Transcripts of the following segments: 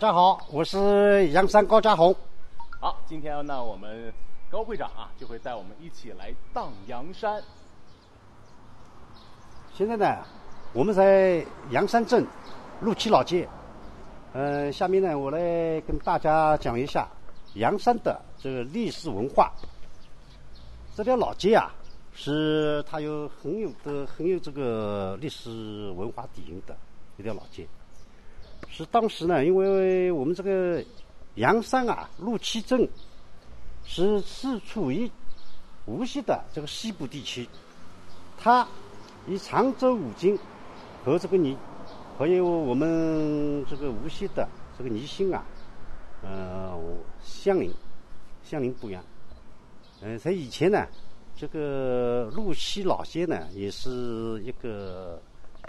大家好，我是阳山高家红。好，今天呢，我们高会长啊，就会带我们一起来荡阳山。现在呢，我们在阳山镇陆七老街。嗯，下面呢，我来跟大家讲一下阳山的这个历史文化。这条老街啊，是它有很有的很有这个历史文化底蕴的一条老街。是当时呢，因为我们这个阳山啊，陆七镇是是处于无锡的这个西部地区，它与常州五经和这个泥，还有我们这个无锡的这个宜兴啊，呃，相邻，相邻不远。嗯，在以前呢，这个陆西老街呢，也是一个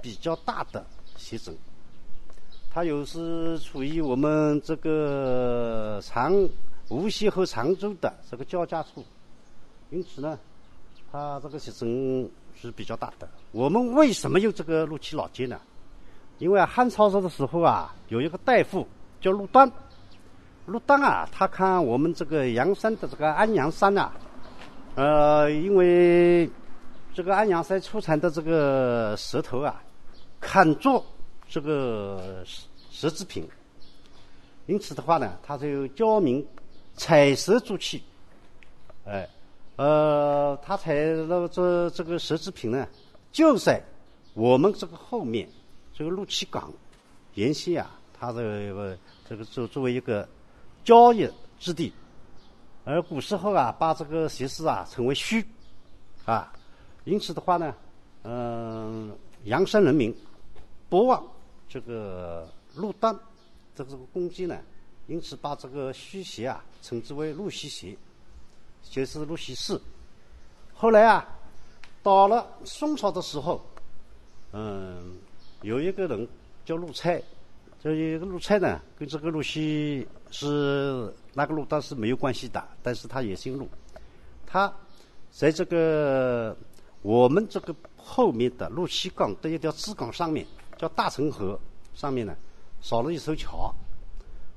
比较大的县镇。它又是处于我们这个常无锡和常州的这个交界处，因此呢，它这个县城是比较大的。我们为什么有这个陆七老街呢？因为汉朝时的时候啊，有一个大夫叫陆端，陆端啊，他看我们这个阳山的这个安阳山呐，呃，因为这个安阳山出产的这个石头啊，砍作。这个石制品，因此的话呢，他就教民采石铸器，哎，呃，它采了这这个石制品呢，就在我们这个后面这个陆七港沿线啊，它这个这个作作为一个交易之地，而古时候啊，把这个石狮啊称为墟，啊，因此的话呢，嗯，阳山人民不忘。这个陆丹，这个这个攻击呢，因此把这个虚邪啊称之为陆西邪，就是陆西氏。后来啊，到了宋朝的时候，嗯，有一个人叫陆蔡，这一个陆蔡呢，跟这个陆西是那个陆丹是没有关系的，但是他也姓陆。他在这个我们这个后面的陆西港的一条支港上面。叫大城河上面呢，少了一艘桥，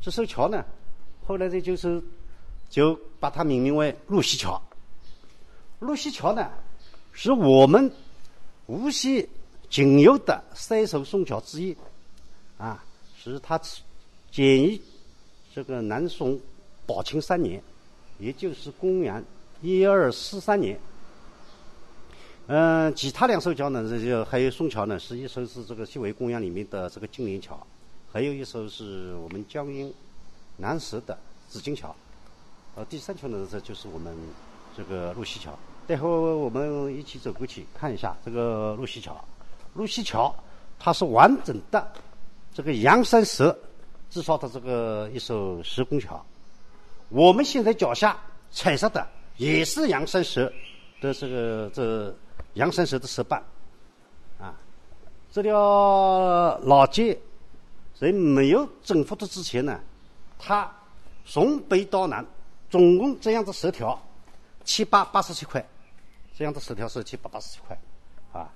这艘桥呢，后来呢就是就把它命名为陆西桥。陆西桥呢，是我们无锡仅有的三艘宋桥之一，啊，是它建于这个南宋宝庆三年，也就是公元一二四三年。嗯，其他两艘桥呢，这就还有宋桥呢，是一艘是这个西围公园里面的这个金陵桥，还有一艘是我们江阴南石的紫金桥，呃，第三桥呢，这就是我们这个陆西桥。待会我们一起走过去看一下这个陆西桥。陆西桥它是完整的这个阳山石制造的这个一艘石拱桥。我们现在脚下踩着的也是阳山石的这个这。阳山石的石板，啊，这条老街在没有征服的之前呢，它从北到南，总共这样的石条七八八十七块，这样的石条是七八八十七块，啊，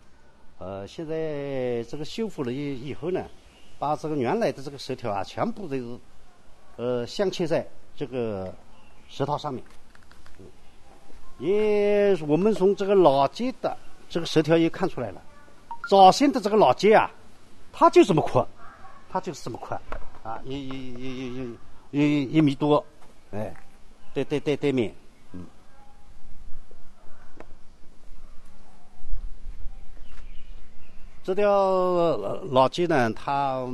呃，现在这个修复了以以后呢，把这个原来的这个石条啊，全部都是呃镶嵌在这个石头上面，也我们从这个老街的。这个石条也看出来了，早先的这个老街啊，它就这么宽，它就是这么宽，啊，一、一、一、一、一、一一米多，哎，对对对对面，嗯，这条老街呢，它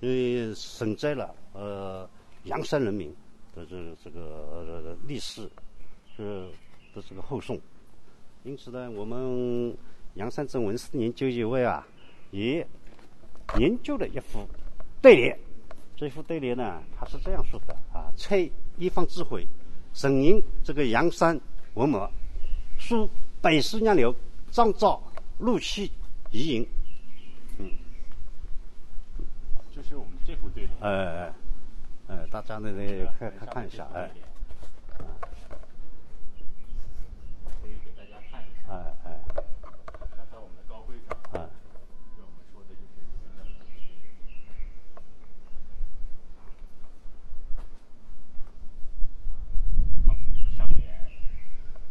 呃承载了呃阳山人民的这个这个历史，是的这个后宋。因此呢，我们阳山镇文史研究协会啊，也研究了一副对联。这副对联呢，它是这样说的啊：“采一方智慧，沈吟这个阳山文墨，书百世娘流，张造陆气遗营。”嗯，就是我们这副对联。哎哎哎，大家呢来看看看一下，哎。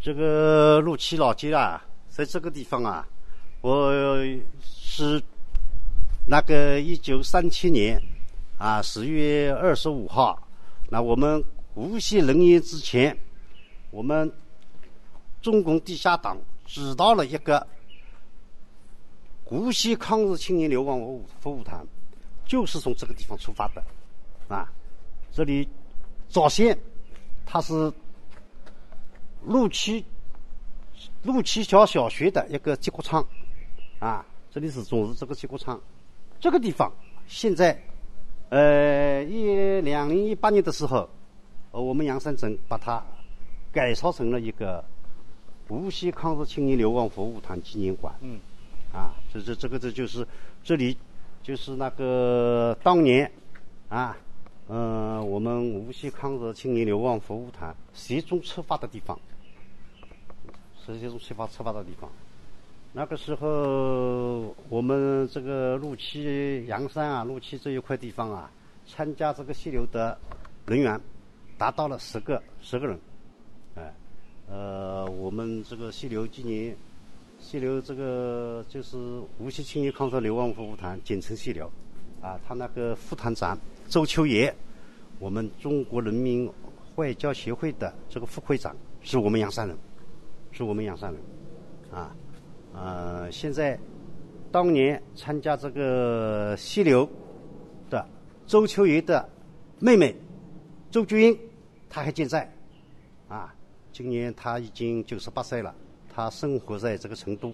这个陆七老街啊，在这个地方啊，我是那个一九三七年啊十月二十五号，那我们无锡人员之前，我们中共地下党指导了一个无锡抗日青年流亡服务服务团，就是从这个地方出发的，啊，这里早先它是陆七陆七桥小学的一个集合场，啊，这里是总是这个集合场，这个地方现在，呃，一两零一八年的时候，呃，我们阳山镇把它改造成了一个无锡抗日青年流亡服务团纪念馆。嗯，啊，这这这个这就是这里就是那个当年啊，嗯、我们无锡抗日青年流亡服务团集中出发的地方，是集中出发出发的地方。那个时候，我们这个陆七阳山啊，陆七这一块地方啊，参加这个溪流的人员达到了十个十个人，哎，呃，我们这个溪流今年溪流这个就是无锡青年抗日流亡服务团，简称溪流，啊，他那个副团长周秋野，我们中国人民外交协会的这个副会长是我们阳山人，是我们养山人，啊，呃，现在当年参加这个溪流的周秋野的妹妹周菊英，她还健在，啊，今年她已经九十八岁了，她生活在这个成都，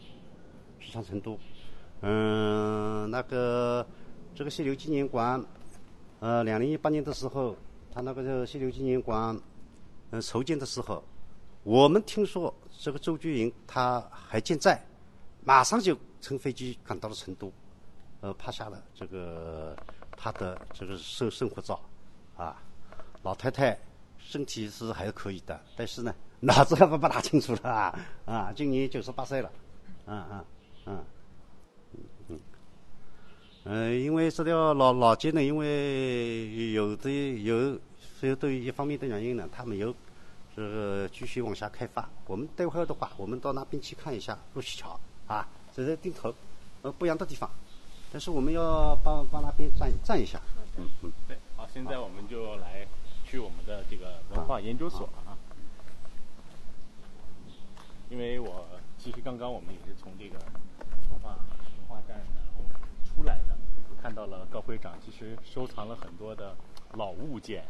四川成都。嗯，那个这个溪流纪念馆，呃，两零一八年的时候，他那个这个溪流纪念馆，嗯、筹建的时候，我们听说这个周菊英她还健在，马上就乘飞机赶到了成都，呃，拍下了这个她的这个生生活照，啊，老太太身体是还可以的，但是呢，脑子还不不大清楚了啊啊，今年九十八岁了，嗯嗯嗯嗯。嗯，因为这条老老街呢，因为有的有所以对于一方面的原因呢，它没有这个继续往下开发。我们待会儿的话，我们到那边去看一下陆溪桥啊，这是定头，呃，不一样的地方，但是我们要帮帮那边站站一下，嗯嗯。对，好，现在我们就来去我们的这个文化研究所啊，因为我其实刚刚我们也是从这个文化文化站然后出来的，看到了高会长其实收藏了很多的老物件、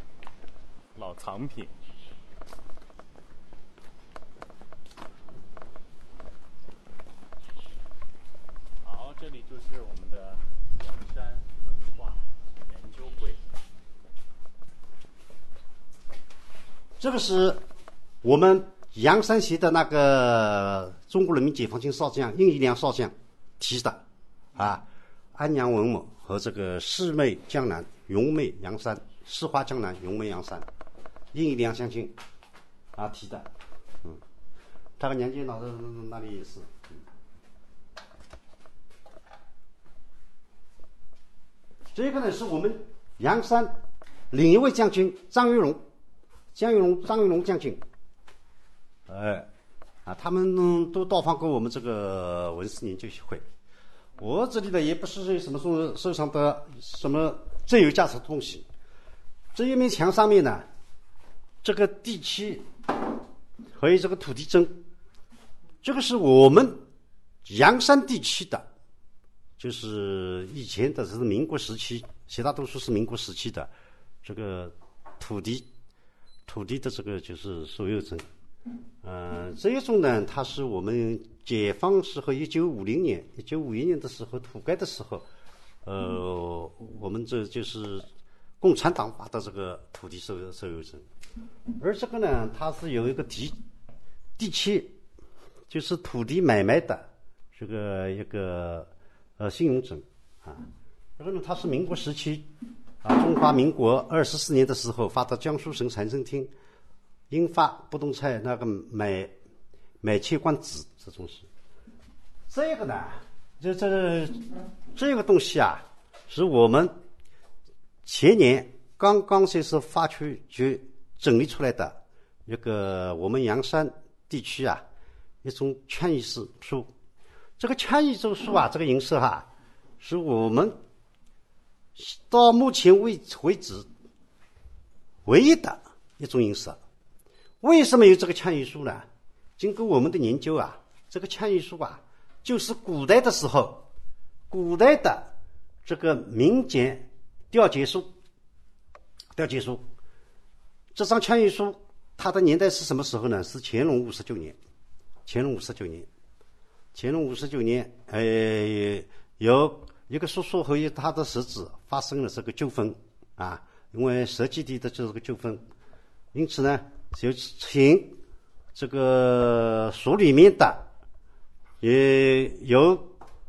老藏品。好，这里就是我们的阳山文化研究会。这个是我们阳山县的那个中国人民解放军少将应义良少将提的，啊，安阳文某和这个四妹江南，咏美阳山，四花江南，咏美阳山，应义良将军啊提的，嗯，他和年纪老师那里也是，这个呢是我们阳山另一位将军张玉龙。江玉龙、张玉龙将军，哎，啊，他们嗯都到访过我们这个文史研究协会。我这里呢也不是什么收收藏的什么最有价值的东西。这一面墙上面呢，这个地契还有这个土地证，这个是我们阳山地区的，就是以前的这是民国时期，绝大多数是民国时期的这个土地。土地的这个就是所有证，呃，这一种呢，它是我们解放时候，一九五零年、一九五一年的时候土改的时候，呃，我们这就是共产党发的这个土地所有所有证，而这个呢，它是有一个地地契，就是土地买卖的这个一个呃信用证啊，这个呢，它是民国时期。啊，中华民国二十四年的时候发到江苏省财政厅，印发不动产那个买买切官纸这种事。这个呢，就这这个东西啊，是我们前年刚刚就是发出去整理出来的一个我们阳山地区啊一种劝义书。这个劝义书书啊，这个银色哈，是我们到目前为为止唯一的一种银色。为什么有这个劝义书呢？经过我们的研究啊，这个劝义书啊，就是古代的时候，古代的这个民间调解书。调解书，这张劝义书，它的年代是什么时候呢？是乾隆五十九年。乾隆五十九年，乾隆五十九年，呃，有一个叔叔和一他的侄子发生了这个纠纷啊，因为设计地的这个纠纷，因此呢，就请这个署里面的也有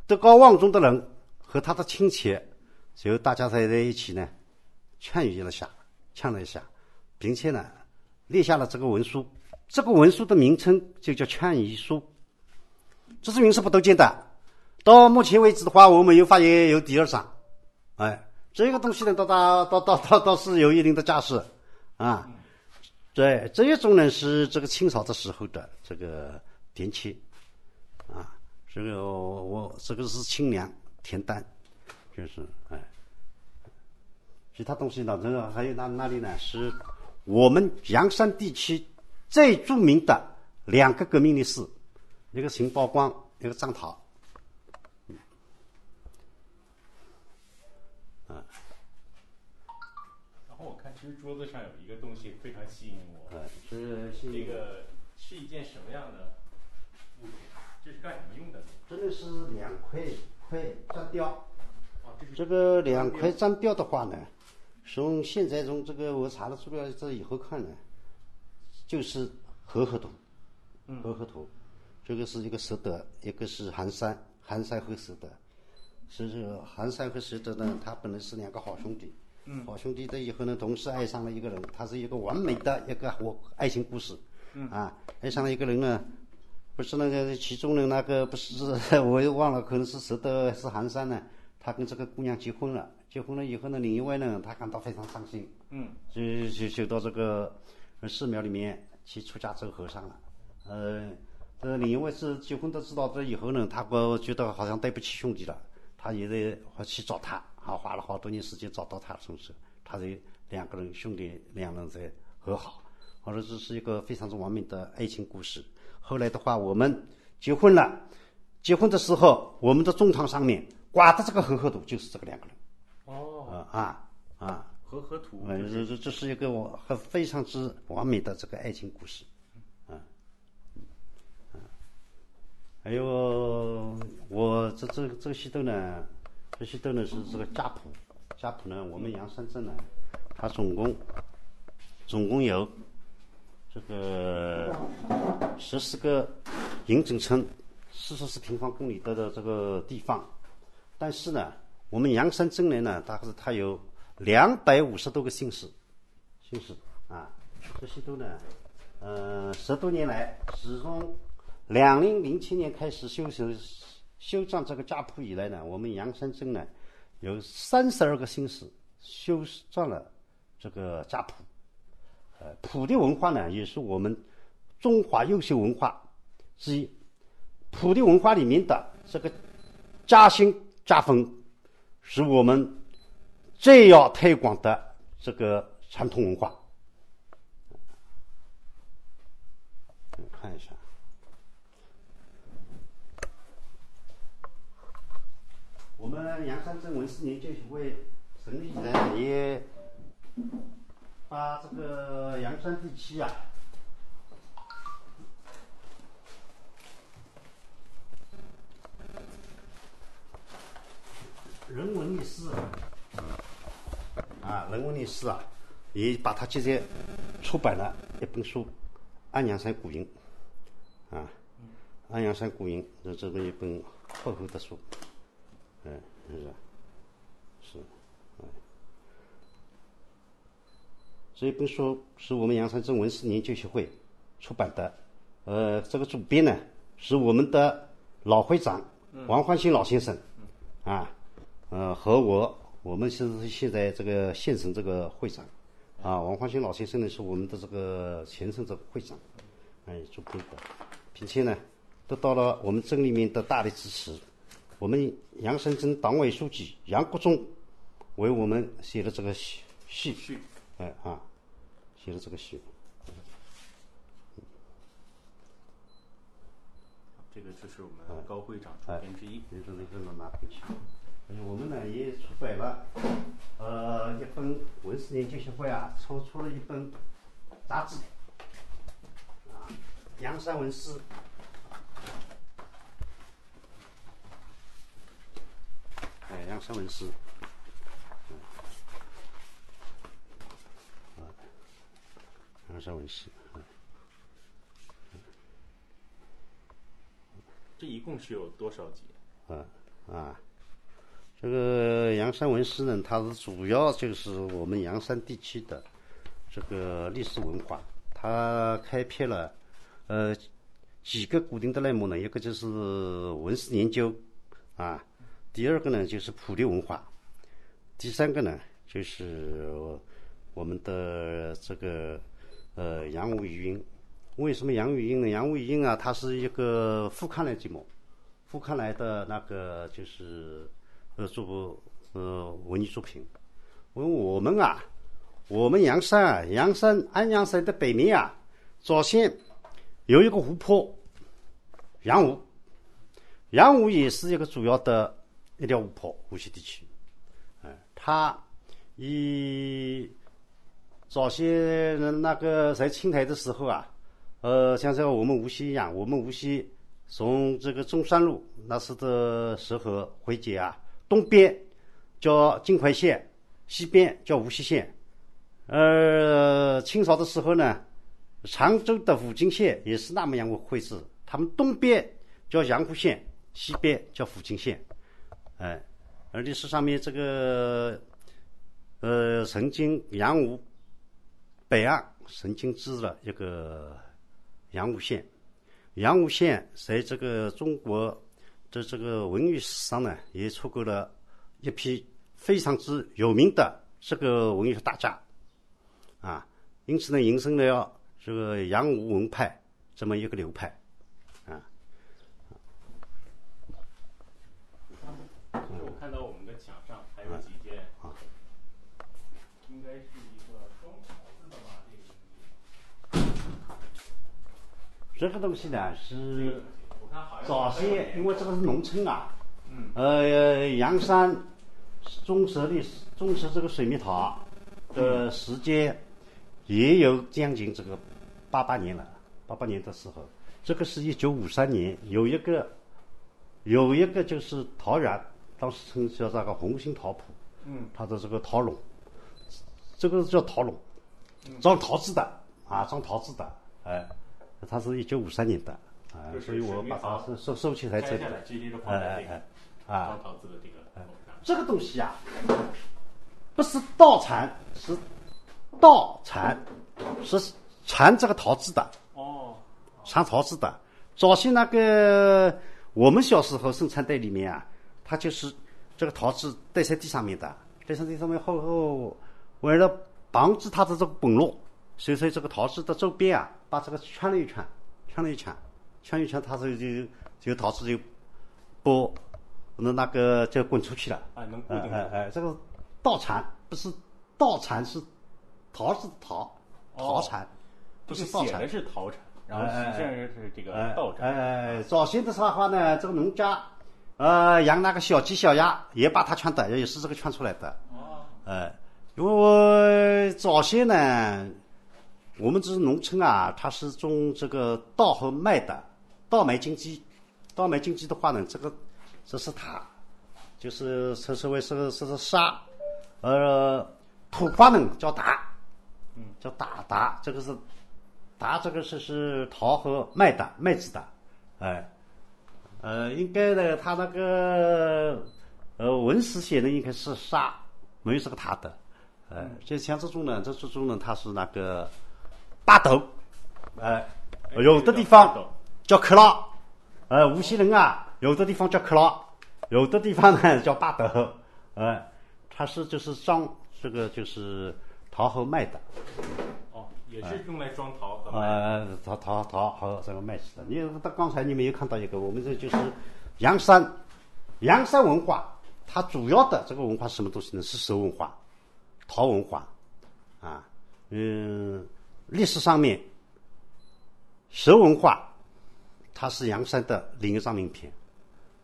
德高望重的人和他的亲戚，就大家在在一起呢。劝议了下，劝了一下，并且呢，列下了这个文书。这个文书的名称就叫劝议书。这是名是不多见的。到目前为止的话，我没有发现有第二章。哎，这个东西呢，倒倒倒倒倒倒是有一定的架势啊。对，这一种呢是这个清朝的时候的这个电器啊。这个我这个是清凉田丹，就是哎。其他东西呢？这个还有那那里呢？是我们阳山地区最著名的两个革命烈士，一个邢宝光，一个张涛。嗯，然后我看，其实桌子上有一个东西非常吸引我。呃，是这个是一件什么样的物品？这是干什么用的？这个是两块块粘雕。这个两块粘雕的话呢？从现在从这个我查了资料这以后看呢，就是和合图，和合图，这个是一个石德，一个是寒山，寒山和石德，所以说寒山和石德呢，他本来是两个好兄弟，嗯好兄弟的以后呢，同时爱上了一个人，他是一个完美的一个我爱情故事，嗯啊，爱上了一个人呢，不是那个其中的那个不是 我又忘了，可能是石德是寒山呢，他跟这个姑娘结婚了。结婚了以后呢，另一位呢，他感到非常伤心，嗯，就就就到这个寺庙里面去出家做和尚了。呃，这另一位是结婚都知道这以后呢，他我觉得好像对不起兄弟了，他也在去找他，还花了好多年时间找到他，从此他这两个人兄弟两人在和好，我说这是一个非常之完美的爱情故事。后来的话，我们结婚了，结婚的时候，我们的中堂上面挂的这个和合图就是这个两个人。哦，啊啊，和合图，嗯这这这是一个我很非常之完美的这个爱情故事，啊，嗯，还有我这这这些都呢，这些都呢是这个家谱，家谱呢，我们阳山镇呢，它总共总共有这个十四个营整村，四十四平方公里的的这个地方，但是呢。我们阳山镇内呢，它是它有两百五十多个姓氏，姓氏啊，这些都呢，呃，十多年来，始终两零零七年开始修修修缮这个家谱以来呢，我们阳山镇呢有三十二个姓氏修缮了这个家谱，呃，谱的文化呢也是我们中华优秀文化之一，谱的文化里面的这个家兴家风。是我们最要推广的这个传统文化。看一下，我们阳山镇文史研究协会成立以来，也把这个阳山地区啊。人文历史，啊，人文历史啊，也把它接在出版了一本书《安阳山古韵》，啊，《安阳山古韵》这这么一本厚厚的书，嗯，是是，嗯，这一本书是我们阳山镇文史研究协会出版的，呃，这个主编呢是我们的老会长王焕新老先生，啊。呃，和我，我们是现在这个县城这个会长，啊，王焕新老先生呢是我们的这个前省这个会长，哎，主编的，并且呢，得到了我们镇里面的大力支持。我们杨山镇党委书记杨国忠为我们写了这个序，序，序，哎啊，写了这个序。这个就是我们高会长出编之一。这个那个拿回去。哎，我们呢也出版了，呃，一本文史研究协会啊，抽出了一本杂志，啊，阳山文史。哎，阳山文史。啊，阳山文史。这一共是有多少集？啊啊，这个阳山文史呢，它是主要就是我们阳山地区的这个历史文化，它开辟了呃几个固定的类目呢，一个就是文史研究啊，第二个呢就是普利文化，第三个呢就是我们的这个呃杨武余韵。为什么杨钰英呢？杨钰英啊，它是一个副刊来节目，副刊来的那个就是呃，做呃文艺作品。因为我们啊，我们阳山啊，阳山安阳山的北面啊，早先有一个湖泊，阳湖，阳湖也是一个主要的一条湖泊，无锡地区。哎，它以早先那个在清台的时候啊。呃，像这个我们无锡一样，我们无锡从这个中山路那时的时候汇集啊，东边叫金怀县，西边叫无锡县。呃，清朝的时候呢，常州的武进县也是那么样绘制，他们东边叫阳湖县，西边叫福津县。哎，而历史上面这个呃，曾经阳湖北岸曾经治了一个。阳武县，阳武县在这个中国的这个文娱史上呢，也出过了一批非常之有名的这个文学大家，啊，因此呢，形成了这个阳武文派这么一个流派，啊。我看到我们的墙上还有几件，应该是。这个东西呢是早些，因为这个是农村啊，呃，阳山种植的种植这个水蜜桃的时间也有将近这个八八年了。八八年的时候，这个是一九五三年，有一个有一个就是桃园，当时称叫这个红星桃圃，嗯，它的这个桃垄，这个叫桃垄，装桃子的啊，装桃子的，哎。它是一九五三年的，啊，所以我把它收收收起来这里，哎哎哎，啊，这个东西啊，不是稻蚕，是稻蚕，是蚕这个桃子的，哦，蚕桃子的。早些那个我们小时候生产队里面啊，它就是这个桃子戴在地上面的，戴在地上面后后，为了防止它的这个崩落。所以说这个桃子的周边啊，把这个圈了一圈，圈了一圈，圈一圈，它是就就桃子就不那那个就滚出去了。哎，能固定。哎哎，这个稻蚕不是稻蚕，是桃子的桃，桃蚕，不是稻蚕。是桃蚕，然后实际上是这个稻蚕。哎，早先的话呢，这个农家呃养那个小鸡小鸭，也把它圈的，也是这个圈出来的。哦。哎，因为我早先呢。我们这是农村啊，它是种这个稻和麦的，稻麦经济。稻麦经济的话呢，这个这是它，就是称之为是是是沙，呃，土话呢叫达，嗯，叫达达，这个是达，这个是是桃和麦的麦子的，哎，呃，应该呢，他那个呃文史写的应该是沙，没有这个塔的，呃，就像这种呢，这种呢，它是那个。大豆，哎，有的地方叫克拉，呃，无锡人啊，有的地方叫克拉，有的地方呢 叫巴豆，哎，它是就是装这个就是桃和卖的。哦，也是用来装陶和卖。呃，陶陶陶和这个卖起的。你到刚才你们有看到一个，我们这就是阳山，阳山文化，它主要的这个文化是什么东西呢？是手文化，陶文化，啊，嗯，历史上面，蛇文化，它是阳山的另一张名片。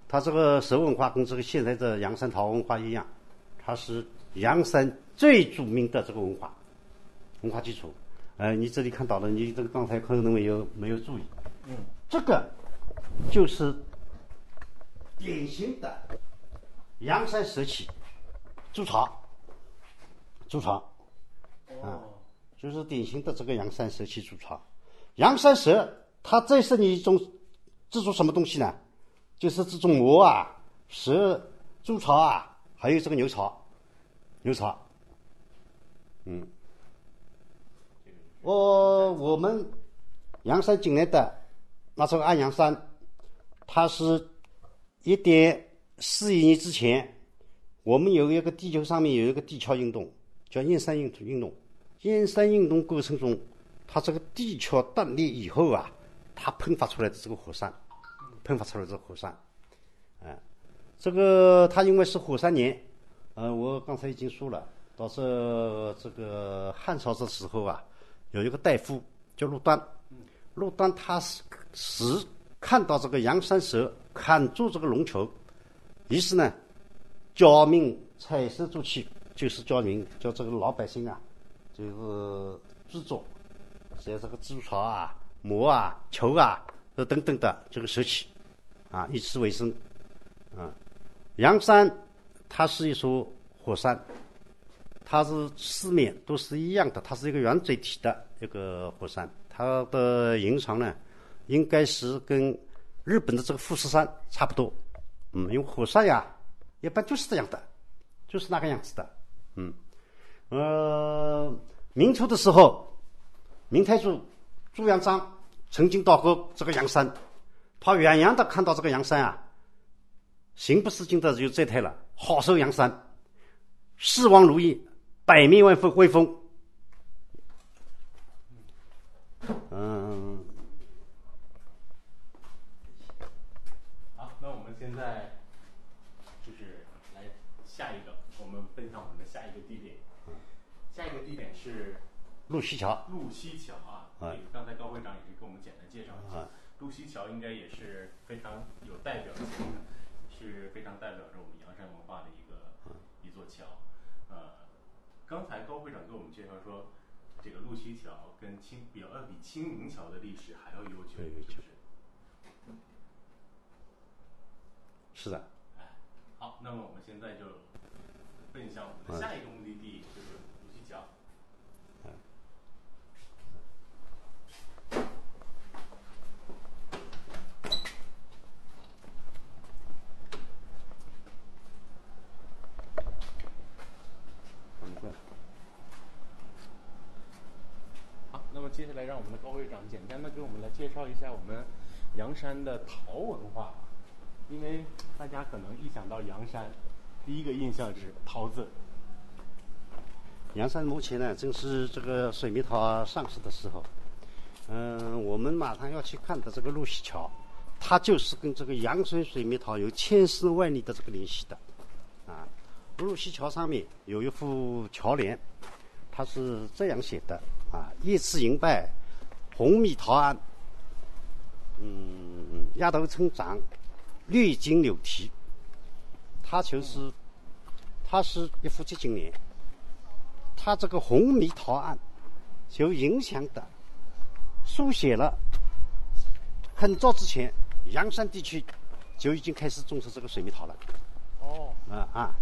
它这个蛇文化跟这个现在的阳山陶文化一样，它是阳山最著名的这个文化文化基础。呃，你这里看到了，你这个刚才可能没有没有注意，嗯，这个就是典型的阳山石器筑巢，筑巢。哦，就是典型的这个阳山石器筑巢。阳山石它这是你一种制作什么东西呢？就是这种磨啊、蛇、筑巢啊，还有这个牛槽，牛槽。嗯，我我们阳山境内的那这个安阳山，它是一点四亿年之前，我们有一个地球上面有一个地壳运动，叫燕山运运动。燕山运动过程中，它这个地壳断裂以后啊，它喷发出来的这个火山，喷发出来的这个火山，啊、这个它因为是火山岩，呃，我刚才已经说了，到这这个汉朝的时候啊，有一个大夫叫陆端，陆端他是是看到这个阳山蛇砍住这个龙球，于是呢，教民采石筑器，就是教民叫这个老百姓啊，就是制作，像这个筑巢啊、磨啊、球啊，呃等等的这个石器，啊，以此为生。啊，阳山它是一座火山，它是四面都是一样的，它是一个圆锥体的一个火山，它的形长呢，应该是跟日本的这个富士山差不多。嗯，因为火山呀，一般就是这样的，就是那个样子的。嗯，呃，明初的时候，明太祖朱元璋曾经到过这个阳山，他远远的看到这个阳山啊，行不思进的就赞叹了：好收阳山，世王如意，百面万风威风。嗯，好，那我们现在就是来下一个，我们分享我们的下一个地点。下一个地点是路西桥，路西桥啊。刚才高会长也是给我们简单介绍一下啊。路西桥应该也是非常有代表性的，是非常代表着我们阳山文化的一个一座桥。呃，刚才高会长给我们介绍说，这个路西桥跟清比要比清明桥的历史还要悠久，对悠久是不是？是的。哎，好，那么我们现在就奔向我们的下一个目的地，就是路西桥。好，那么接下来让我们的高会长简单的给我们来介绍一下我们阳山的陶文化，因为大家可能一想到阳山，第一个印象是陶字。阳山目前呢，正是这个水蜜桃上市的时候。嗯，我们马上要去看的这个路西桥，它就是跟这个阳山水蜜桃有千丝万缕的这个联系的。啊，路西桥上面有一副桥联，它是这样写的：啊，叶次银败，红米桃庵，嗯，丫头成长，绿金柳提。它就是，它是一副接近联。它这个红米桃案就影响的书写了很早之前阳山地区就已经开始种植这个水蜜桃了。哦，啊啊，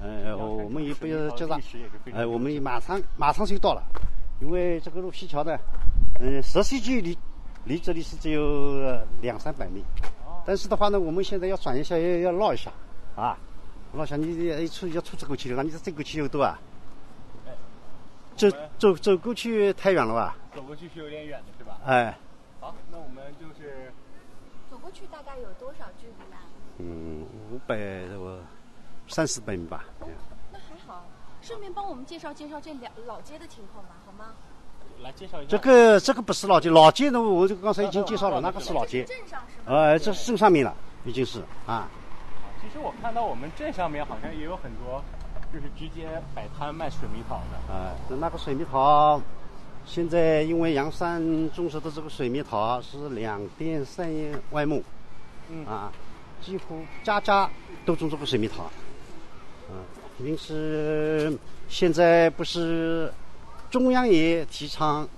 呃，我们也不要介绍历，史也是非常呃，我们也马上马上就到了，因为这个路西桥呢，嗯，实际距离离这里是只有呃两三百米，但是的话呢，我们现在要转一下，要要绕一下，啊，绕一下，你一出要出这过去的话，你这走过去有多啊？哎走走走过去太远了吧？走过去是有点远的，是吧？哎，好，那我们就是走过去大概有多少距离呢？嗯，五百多三四百米吧。那还好。顺便帮我们介绍介绍这两老街的情况吧，好吗？来介绍一下这个这个不是老街，老街呢，我就刚才已经介绍了，那个是老街。镇上是吗？呃，这是镇上面了，已经是啊。其实我看到我们镇上面好像也有很多，就是直接摆摊卖水蜜桃的。啊，那个水蜜桃，现在因为阳山种植的这个水蜜桃是两店三外牧，嗯啊，几乎家家都种这个水蜜桃。嗯，因此现在不是中央也提倡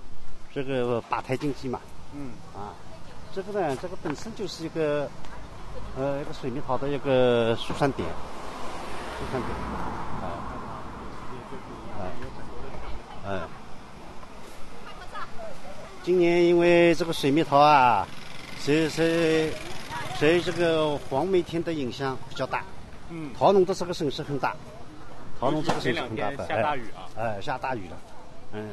这个八台经济嘛？嗯，啊，这个呢，这个本身就是一个呃一个水蜜桃的一个疏散点，疏散点，啊，嗯，今年因为这个水蜜桃啊，受受受这个黄梅天的影响比较大，嗯，桃农的这个损失很大，桃农这个损失这两天很大的，下大雨啊。哎，下大雨了，嗯，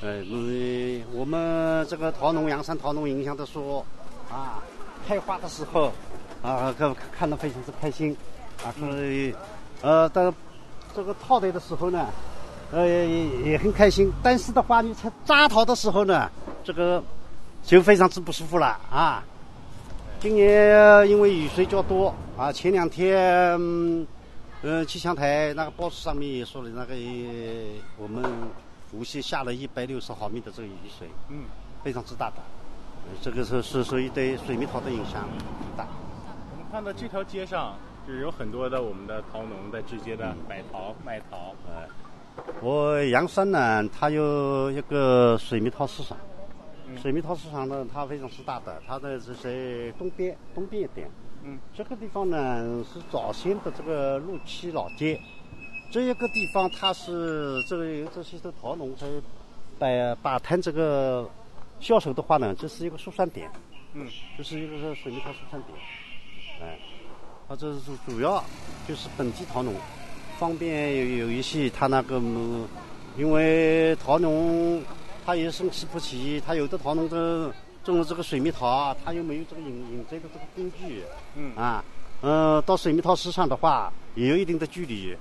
呃，嗯，我们这个桃农阳山桃农影响的说，啊，开花的时候，啊，看看得非常之开心，啊，所以，呃，到这个套袋的时候呢，呃，也也很开心，但是的话，你才扎桃的时候呢，这个就非常之不舒服了啊。今年因为雨水较多啊，前两天。嗯呃，气象台那个报纸上面也说了，那个呃我们无锡下了一百六十毫米的这个雨水，嗯，非常之大的。呃这个是是所以对水蜜桃的影响很大。我们看到这条街上就是有很多的我们的桃农在直接的买桃卖桃。呃，我阳山呢，它有一个水蜜桃市场，嗯水蜜桃市场呢，它非常之大的，它的是在东边东边一点。嗯，这个地方呢是早先的这个路七老街，这一个地方它是这个有这些的桃农在摆摆摊这个销售的话呢，这是一个疏散点，嗯，这是一个是水泥厂疏散点，哎，它这是主要就是本地桃农，方便有有一些他那个嗯，因为桃农他也生气不起，他有的桃农这种了这个水蜜桃，它又没有这个引引摘的这个工具，嗯。啊，呃，到水蜜桃市场的话也有一定的距离，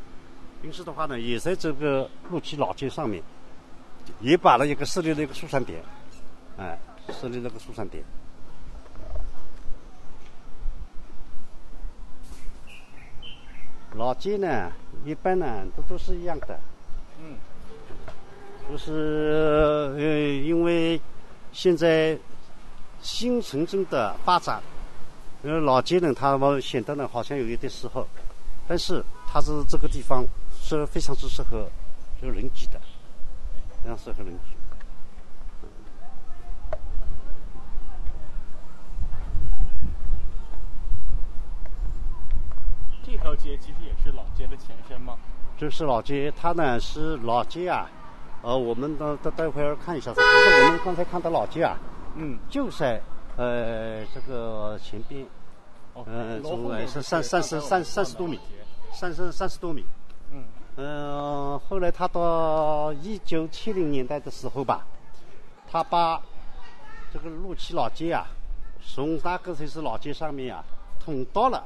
平时的话呢，也在这个路基老街上面，也把了一个设立了一个疏散点，哎，设立了个疏散点。老街呢，一般呢都都是一样的，嗯，都是呃，因为现在新城镇的发展，呃，老街呢，它们显得呢好像有一点时候，但是它是这个地方是非常之适合这个人居的，非常适合人居。这条街其实也是老街的前身吗？就是老街，它呢是老街啊，呃，我们等等待会儿看一下，不是我们刚才看到老街啊，嗯，就在呃这个前边，哦，呃，从楼后面是三三十三三十多米三十三十多米。嗯，嗯，后来他到一九七零年代的时候吧，他把这个路七老街啊，从大个才是老街上面啊，通到了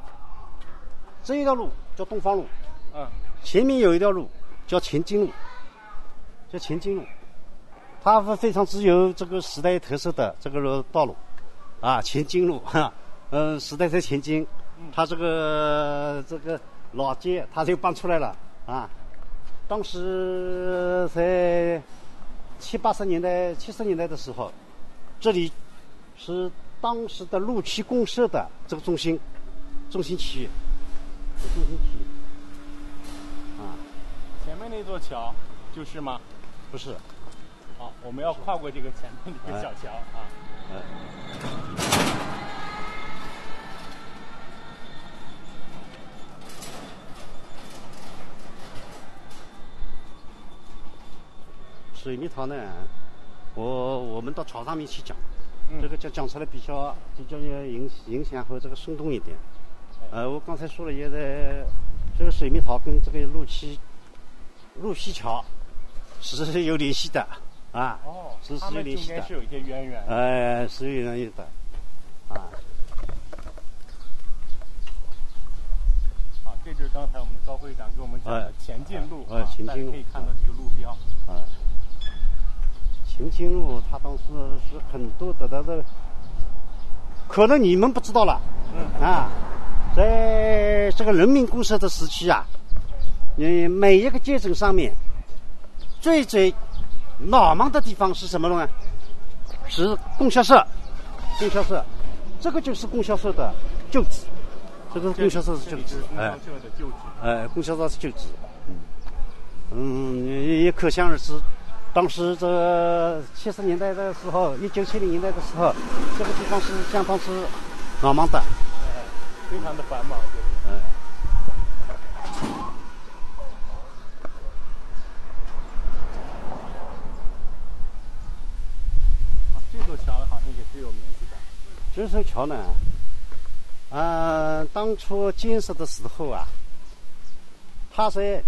这一条路叫东方路，嗯，前面有一条路叫前进路，叫前进路，它是非常具有这个时代特色的这个道路，啊，前进路，哈，嗯，时代在前进，它这个这个老街它就搬出来了啊，当时在七八十年代、七十年代的时候，这里是当时的陆区公社的这个中心，中心区域，中心区域。啊，前面那座桥就是吗？不是，好，我们要跨过这个前面这个小桥啊。呃，水蜜桃呢，我我们到桥上面去讲，嗯这个讲讲出来比较比较要影影响和这个生动一点。呃，我刚才说了，也在这个水蜜桃跟这个路西路西桥是有联系的啊，哦是他们中是有联系的间是。有一些渊源。哎，是有人有的，啊，啊，这就是刚才我们高会长给我们讲的哎前进路哎啊，大家前进路可以看到这个路标。啊，前进路，它当时是很多的那个，可能你们不知道了。嗯。啊，在这个人民公社的时期啊，你每一个阶层上面，最最闹忙的地方是什么呢？是供销社。供销社，这个就是供销社的旧址。这个供销社是旧址。哎。供销社的旧址。哎，供销社是旧址。嗯。嗯，也也可想而知。当时这七十年代的时候，一九七零年代的时候，这个地方是相当是老忙的，非常的繁忙。嗯。这座桥好像也是有名字的。这座桥呢，嗯，当初建设的时候啊，它在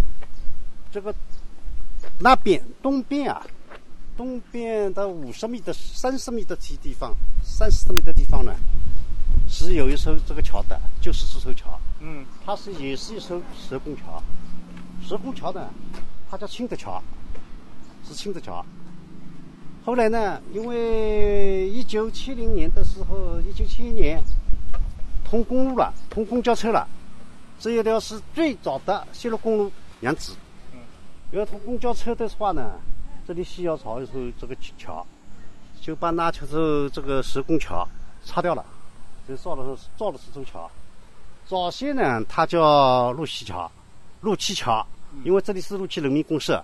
这个。那边东边啊，东边的五十米的、三十米的地地方，三十米的地方呢，是有一艘这个桥的，就是这艘桥。嗯，它是也是一艘石拱桥。石拱桥呢，它叫青的桥，是青的桥。后来呢，因为一九七零年的时候，一九七一年通公路了，通公交车了，这一条是最早的线路公路样子。要通公交车的话呢，这里需要造一艘这个桥，就把那条是这个石拱桥拆掉了，就造了造了这座桥。早些呢，它叫路西桥，路七桥，因为这里是路七人民公社，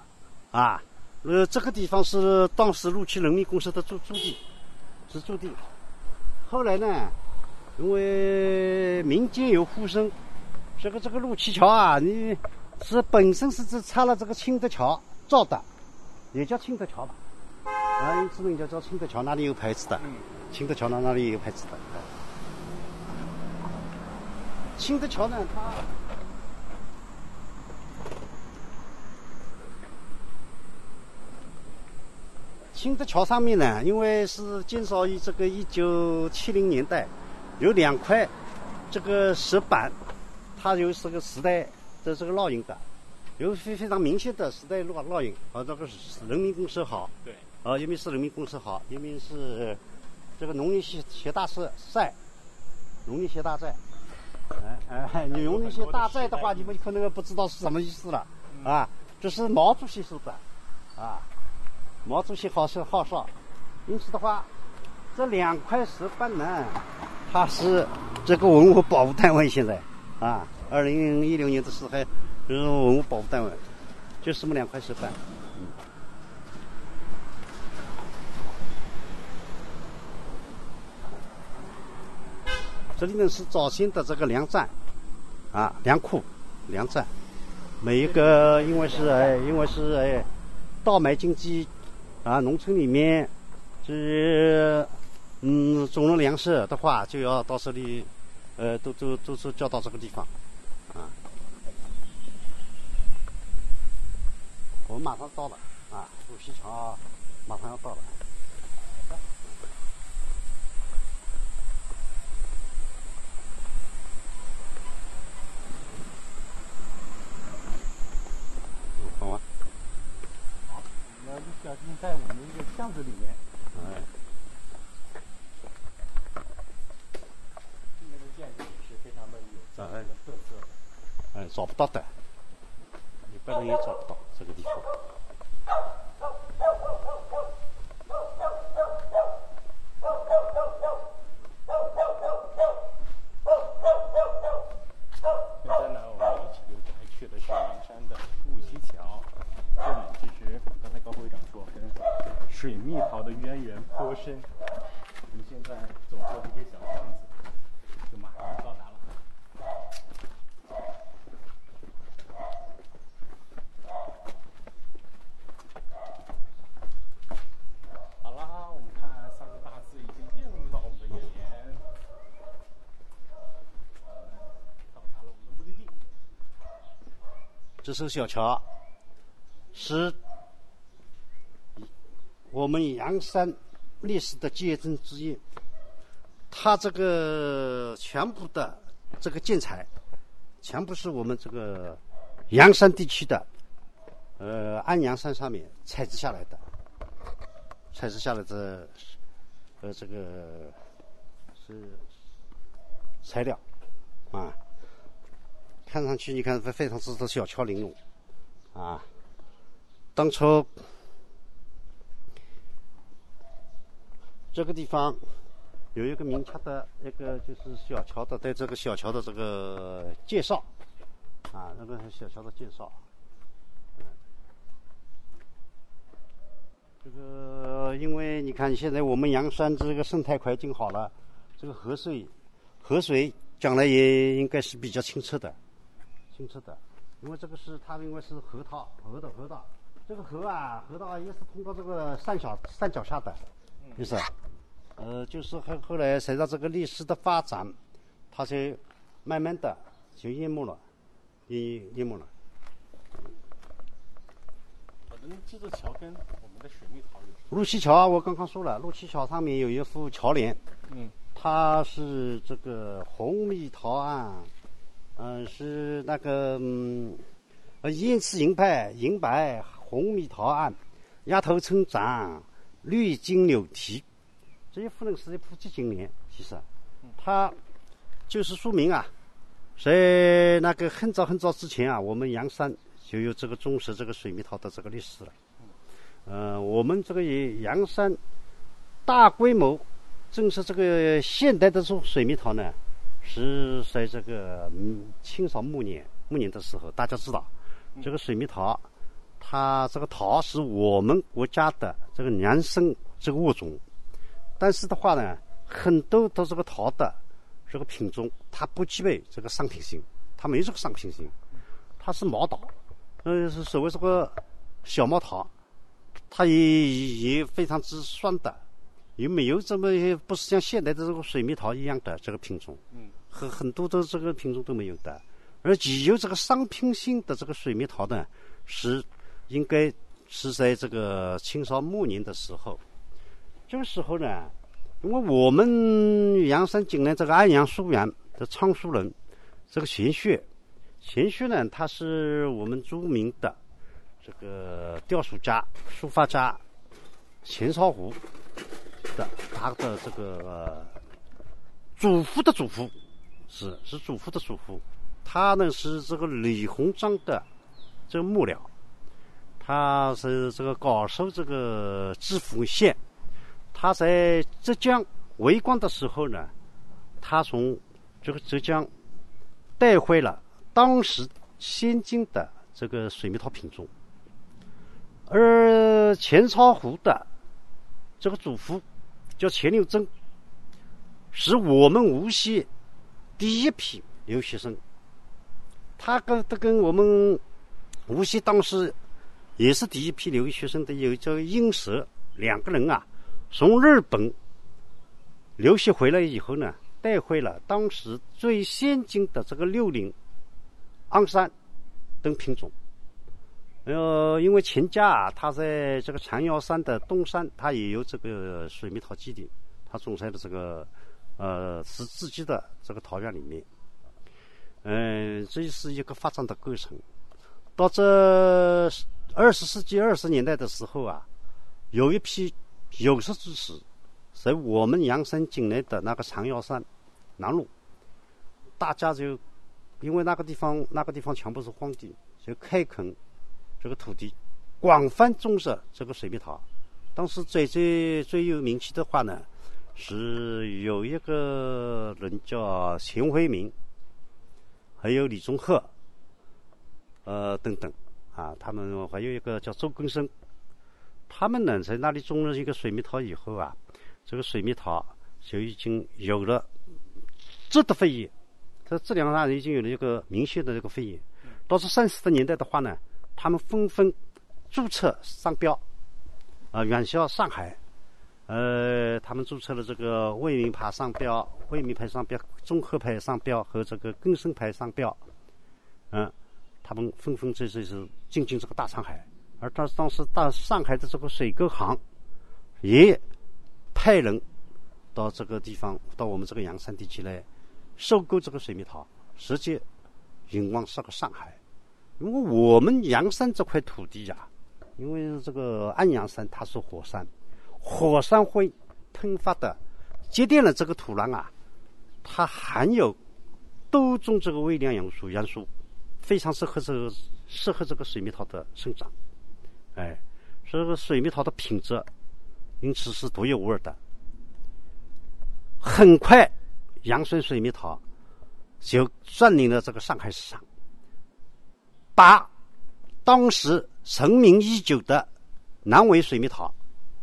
啊，呃，这个地方是当时路七人民公社的驻驻地，是驻地。后来呢，因为民间有呼声，这个这个路七桥啊，你。是本身是只拆了这个青德桥造的，也叫青德桥吧，啊，因此名叫叫青德桥，那里有牌子的，青德桥那那里有牌子的。青德桥呢，它青德桥上面呢，因为是建造于这个一九七零年代，有两块这个石板，它有这个时代的。这个烙印的，有非非常明显的时代烙烙印，啊，这个是人民公社好，对，啊，一面是人民公社好，一面是这个农业协协大社赛，农业协大寨，哎哎，你农林协大寨的话，你们可能不知道是什么意思了，啊，这是毛主席说的，啊，毛主席好是好少，因此的话，这两块石板呢，它是这个文物保护单位现在，啊。二零一六年的时候，还是文物保护单位，就这么两块石板。这里呢是早先的这个粮站，啊，粮库、粮站，每一个因为是哎，因为是哎，稻麦经济，啊，农村里面，这嗯种了粮食的话，就要到这里，呃，都都都是交到这个地方。啊，我们马上到了啊，路西桥马上要到了。好啊。小心在我们一个巷子里面。哎。这边的建筑也是非常的有咱的特色。嗯，找不到的，一般人也找不到这个地方。现在呢，我们一起就来去的是阳山的路西桥，这里其实刚才高会长说，跟水蜜桃的渊源颇深。我们现在走过这些小巷子，就马上到达了。这艘小桥是我们阳山历史的见证之一。它这个全部的这个建材，全部是我们这个阳山地区的，呃，安阳山上面采集下来的。采石下来的呃这个是材料啊，看上去你看非非常之的小巧玲珑啊。当初这个地方有一个明确的一个就是小桥的对这个小桥的这个介绍啊，那个小桥的介绍。这个，因为你看，现在我们阳山这个生态环境好了，这个河水，河水将来也应该是比较清澈的，清澈的。因为这个是它，因为是河套，河的河道，这个河啊，河道也是通过这个山脚山脚下的，就是，呃，就是后后来随着这个历史的发展，它就慢慢的就淹没了，淹淹没了。这座桥跟我们的水蜜桃有？陆溪桥，我刚刚说了，陆溪桥上面有一副桥联，嗯，它是这个红蜜桃案，嗯，是那个嗯，燕翅银白银白红蜜桃案，丫头成长绿金柳堤，这一幅呢是一幅集锦联，其实，它就是说明啊，在那个很早很早之前啊，我们阳山。就有这个种植这个水蜜桃的这个历史了。嗯，我们这个阳山大规模种植这个现代的种水蜜桃呢，是在这个清朝末年末年的时候。大家知道，这个水蜜桃，它这个桃是我们国家的这个原生这个物种，但是的话呢，很多的这个桃的这个品种，它不具备这个商品性，它没这个商品性，它是毛桃。呃，是所谓这个小毛桃，它也也非常之酸的，也没有这么不是像现在的这个水蜜桃一样的这个品种，嗯，很很多的这个品种都没有的。而具有这个商品性的这个水蜜桃呢，是应该是在这个清朝末年的时候。这个时候呢，因为我们阳山境内这个安阳书院的藏书人，这个玄学。钱学呢，他是我们著名的这个雕塑家、书法家钱绍湖的他的这个祖父的祖父是是祖父的祖父，他呢是这个李鸿章的这个幕僚，他是这个高守这个知府县，他在浙江为官的时候呢，他从这个浙江带回了。当时先进的这个水蜜桃品种，而钱超湖的这个祖父叫钱六珍，是我们无锡第一批留学生。他跟他跟我们无锡当时也是第一批留学生的有叫应蛇两个人啊，从日本留学回来以后呢，带回了当时最先进的这个六零。昂山等品种，呃，因为秦家啊，他在这个长腰山的东山，他也有这个水蜜桃基地，他种在了这个呃是自己的这个桃园里面。嗯，这是一个发展的过程。到这二十世纪二十年代的时候啊，有一批有识之士，在我们阳山境内的那个长腰山南麓，大家就。因为那个地方，那个地方全部是荒地，就开垦这个土地，广泛种植这个水蜜桃。当时最最最有名气的话呢，是有一个人叫秦辉明，还有李宗赫，呃等等，啊，他们还有一个叫周根生，他们呢在那里种了一个水蜜桃以后啊，这个水蜜桃就已经有了质的飞跃。在质量上已经有了一个明显的这个飞跃。到是三四十年代的话呢，他们纷纷注册商标，啊，远销上海。呃，他们注册了这个魏明牌商标、魏明牌商标、综合牌商标和这个根生牌商标。嗯，他们纷纷这这是进军这个大上海。而当当时大上海的这个水沟行也派人到这个地方，到我们这个阳山地区来。收购这个水蜜桃，直接引往这个上海，因为我们阳山这块土地呀，因为这个安阳山它是火山，火山灰喷发的积淀了这个土壤啊，它含有多种这个微量元素元素，非常适合这个适合这个水蜜桃的生长。哎，所以说水蜜桃的品质，因此是独一无二的。很快，阳山水蜜桃就占领了这个上海市场，把当时成名已久的南围水蜜桃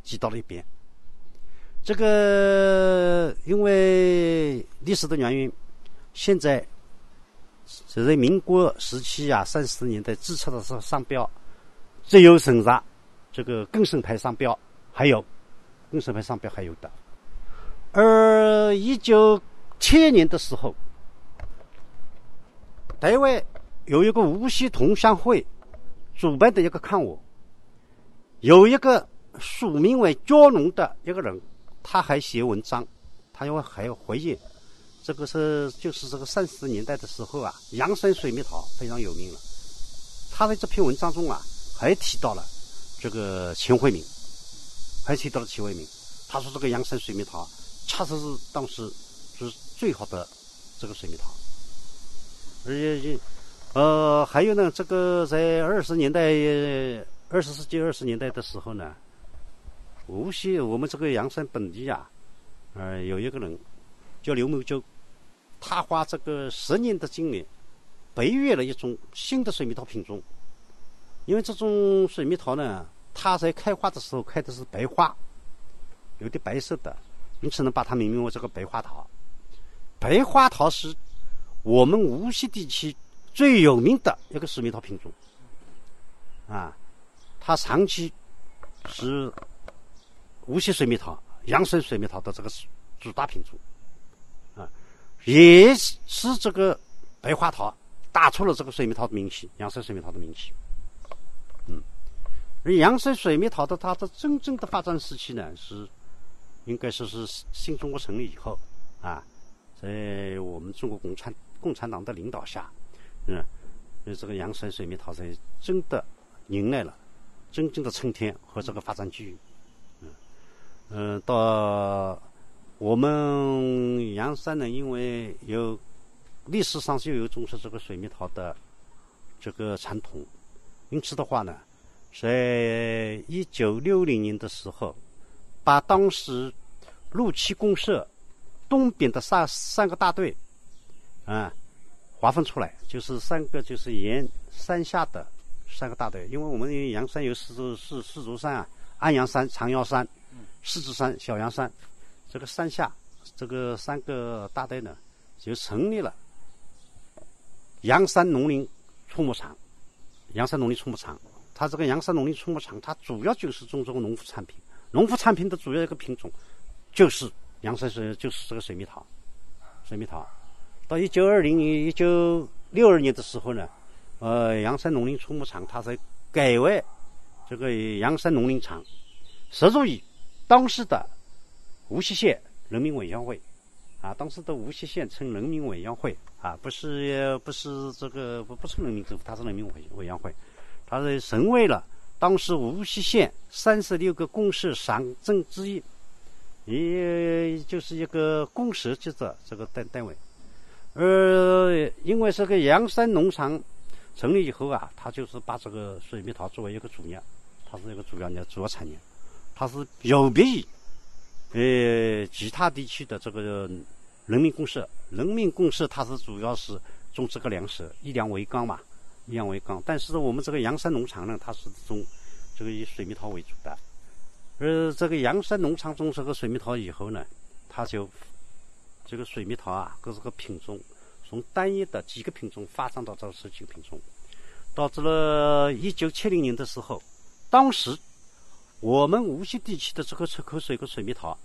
挤到了一边。这个因为历史的原因，现在在民国时期啊，三十年代注册的这个商标。只有剩下这个更生牌商标，还有更生牌商标还有的。而一九七年的时候，台湾有一个无锡同乡会主办的一个刊物，有一个署名为“蛟龙”的一个人，他还写文章，他因为还要回忆，这个是就是这个三十年代的时候啊，阳山水蜜桃非常有名了。他在这篇文章中啊。还提到了这个钱惠民，还提到了钱惠民。他说：“这个阳山水蜜桃，确实是当时是最好的这个水蜜桃。而且，呃，还有呢，这个在二十年代，二十世纪二十年代的时候呢，无锡我们这个阳山本地啊，呃，有一个人叫刘某洲，他花这个十年的精力，培育了一种新的水蜜桃品种。”因为这种水蜜桃呢，它在开花的时候开的是白花，有点白色的，因此呢，把它命名为这个白花桃。白花桃是我们无锡地区最有名的一个水蜜桃品种，啊，它长期是无锡水蜜桃、阳山水蜜桃的这个主打品种，啊，也是这个白花桃打出了这个水蜜桃的名气，阳山水蜜桃的名气。嗯，而阳山水蜜桃的它的真正的发展时期呢，是应该说是新中国成立以后啊，在我们中国共产共产党的领导下，嗯，所以这个阳山水蜜桃才真的迎来了真正的春天和这个发展机遇。嗯，嗯，到我们阳山呢，因为有历史上就有种植这个水蜜桃的这个传统。因此的话呢，在一九六零年的时候，把当时陆七公社东边的三三个大队啊划分出来，就是三个就是沿山下的三个大队。因为我们阳山有四座四四座山啊，安阳山、长腰山、狮子山、小阳山，这个山下这个三个大队呢，就成立了阳山农林畜牧场。阳山农林畜牧场，它这个阳山农林畜牧场，它主要就是种这个农副产品。农副产品的主要一个品种，就是阳山水，就是这个水蜜桃。水蜜桃，到一九二零年、一九六二年的时候呢，呃，阳山农林畜牧场它才改为这个阳山农林场，属于当时的无锡县人民委员会。啊，当时的无锡县称人民委员会啊，不是不是这个不不是人民政府，它是人民委委员会，它是成为了当时无锡县三十六个公社上镇之一，也就是一个公社级的这个单单位。呃，因为这个阳山农场成立以后啊，它就是把这个水蜜桃作为一个主业，它是一个主要的主要产业，它是有别于。呃，其他地区的这个人民公社，人民公社它是主要是种这个粮食，以粮为纲嘛，以粮为纲。但是我们这个阳山农场呢，它是种这个以水蜜桃为主的。而这个阳山农场种这个水蜜桃以后呢，它就这个水蜜桃啊，各这个品种从单一的几个品种发展到这十几个品种，导致了一九七零年的时候，当时。我们无锡地区的这个出口水果水蜜桃，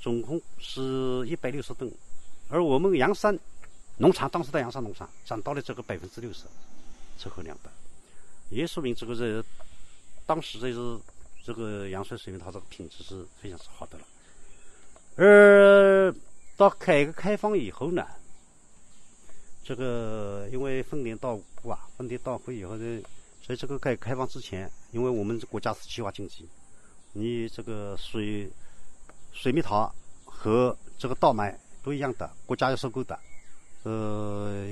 总共是一百六十吨，而我们阳山农场当时的阳山农场占到了这个百分之六十出口量的，也说明这个是当时这是这个阳山水蜜桃这个品质是非常之好的了。而到改革开放以后呢，这个因为分田到户啊，分田到户以后呢。所以这个改革开放之前，因为我们国家是计划经济，你这个水水蜜桃和这个稻麦都一样的，国家要收购的。呃，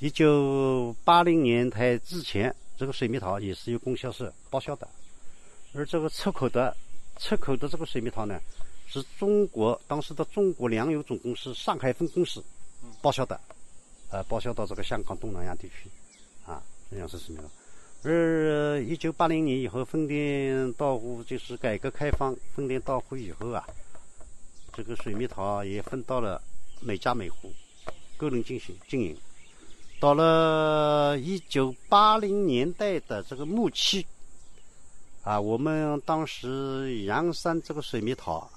一九八零年代之前，这个水蜜桃也是由供销社报销的，而这个出口的出口的这个水蜜桃呢，是中国当时的中国粮油总公司上海分公司报销的，呃，报销到这个香港东南亚地区，啊，这样是水蜜桃。而一九八零年以后，分店到户就是改革开放，分店到户以后啊，这个水蜜桃也分到了每家每户，个人进行经营。到了一九八零年代的这个末期，啊，我们当时阳山这个水蜜桃，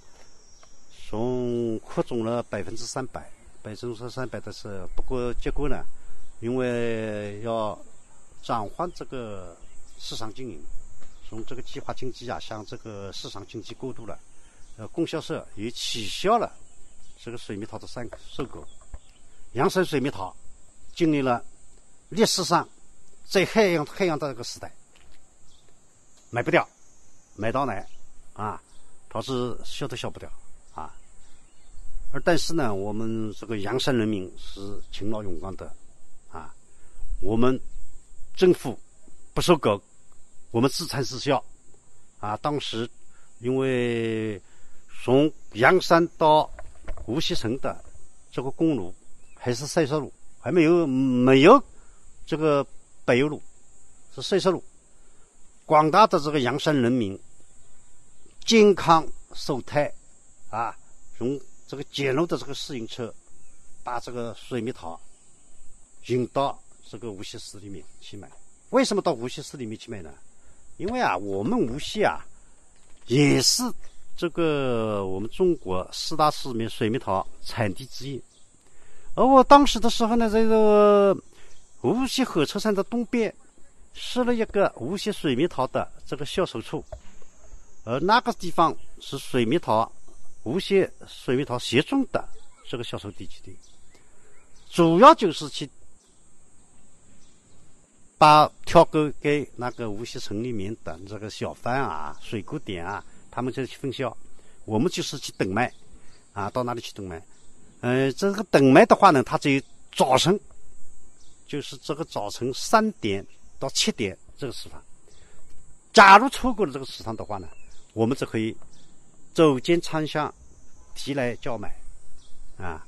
从扩种了百分之三百，百分之三百的是，不过结果呢，因为要转换这个市场经营，从这个计划经济啊向这个市场经济过渡了。呃，供销社也取消了这个水蜜桃的三收购。阳山水蜜桃经历了历史上最黑暗黑暗的这个时代，卖不掉，卖到来啊，导致销都销不掉。而但是呢，我们这个阳山人民是勤劳勇敢的啊，我们。政府不收购，我们自产自销。啊，当时因为从阳山到无锡城的这个公路还是塞车路，还没有没有这个柏油路，是塞车路。广大的这个阳山人民健康守态，啊，用这个简陋的这个自行车把这个水蜜桃运到。这个无锡市里面去买，为什么到无锡市里面去买呢？因为啊，我们无锡啊，也是这个我们中国四大市里面水蜜桃产地之一。而我当时的时候呢，在这个无锡火车站的东边设了一个无锡水蜜桃的这个销售处，而那个地方是水蜜桃无锡水蜜桃协众的这个销售地基地，主要就是去。把挑购给那个无锡城里面的这个小贩啊、水果店啊，他们就去分销。我们就是去等卖，啊，到那里去等卖。嗯，这个等卖的话呢，它只有早晨，就是这个早晨三点到七点这个时段。假如错过了这个时段的话呢，我们就可以走进仓箱提来叫买。啊，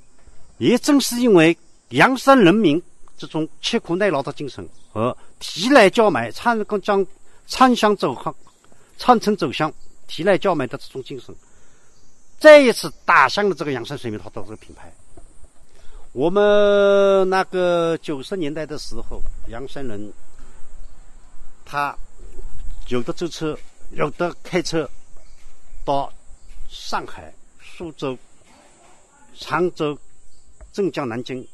也正是因为阳山人民。这种吃苦耐劳的精神和提来叫买、参跟将参香走巷、参城走向、提来叫买的这种精神，再一次打响了这个阳山水蜜桃的这个品牌。我们那个九十年代的时候，阳山人他有的坐车，有的开车到上海、苏州、常州、镇江、南京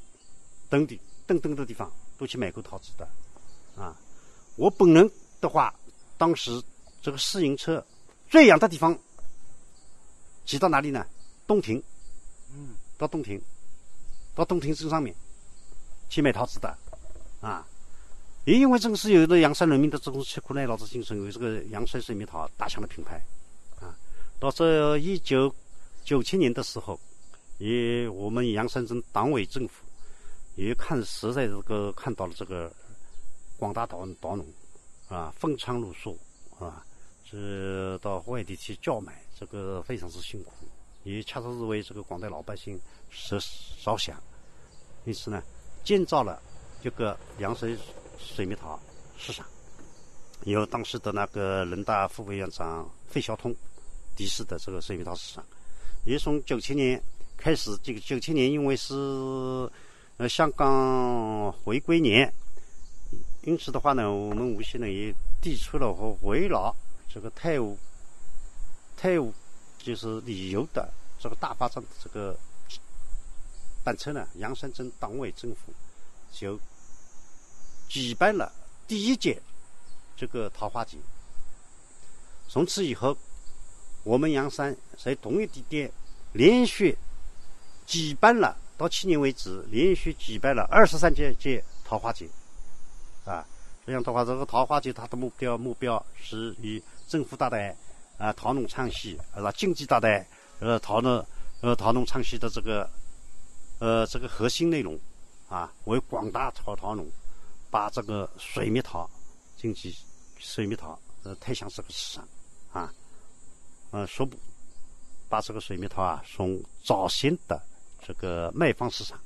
等地。等等的地方都去买过桃子的，啊，我本人的话，当时这个私营车最远的地方骑到哪里呢？洞庭，嗯，到洞庭，到洞庭镇上面去买桃子的，啊，也因为正是有了阳山人民的这种吃苦耐劳的精神，有这个阳山水蜜桃打响了品牌，到这一九九七年的时候，也我们阳山镇党委政府。也看实在这个看到了这个广大党党农啊，风餐露宿啊，是到外地去叫卖，这个非常之辛苦，也恰恰是为这个广大老百姓着着想，因此呢，建造了这个阳水水蜜桃市场，由当时的那个人大副委员长费孝通的士的这个水蜜桃市场，也从九七年开始，这个九七年因为是。呃，香港回归年，因此的话呢，我们无锡呢也提出了和围绕这个泰晤、泰晤就是旅游的这个大发展的这个班车呢，阳山镇党委政府就举办了第一届这个桃花节。从此以后，我们阳山在同一地点连续举办了。到去年为止，连续举办了二十三届届桃花节，啊，这样的话，这个桃花节它的目标目标是以政府大台啊桃农唱戏，呃经济大台，呃桃农呃桃农唱戏的这个呃这个核心内容啊，为广大桃桃农把这个水蜜桃经济水蜜桃呃推向这个市场啊，呃说不把这个水蜜桃啊从早先的这个卖方市场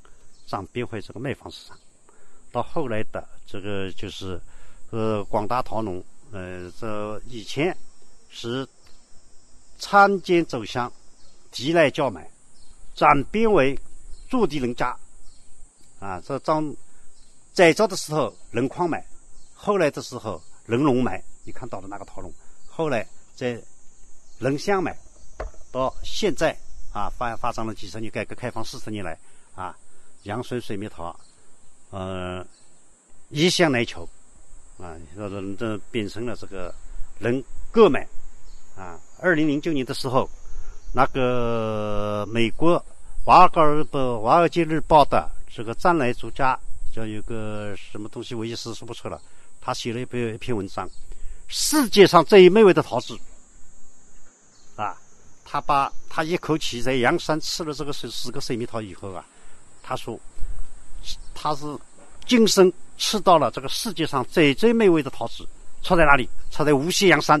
转变回这个卖方市场，到后来的这个就是呃广大桃农呃这以前是参间走向地来叫买，转变为驻地人家啊这张最早的时候人矿买，后来的时候人龙买，你看到的那个桃农，后来在人乡买。到现在啊，发发展了几十年，改革开放四十年来啊，阳春水蜜桃，呃，一箱难求啊，这这变成了这个人购买啊。二零零九年的时候，那个美国《华尔报》《华尔街日报》的这个战来作家叫有个什么东西，我一时说不出了，他写了一篇一篇文章，世界上最美味的桃子。他把他一口气在阳山吃了这个十十个水蜜桃以后啊，他说他是今生吃到了这个世界上最最美味的桃子，出在哪里？出在无锡阳山。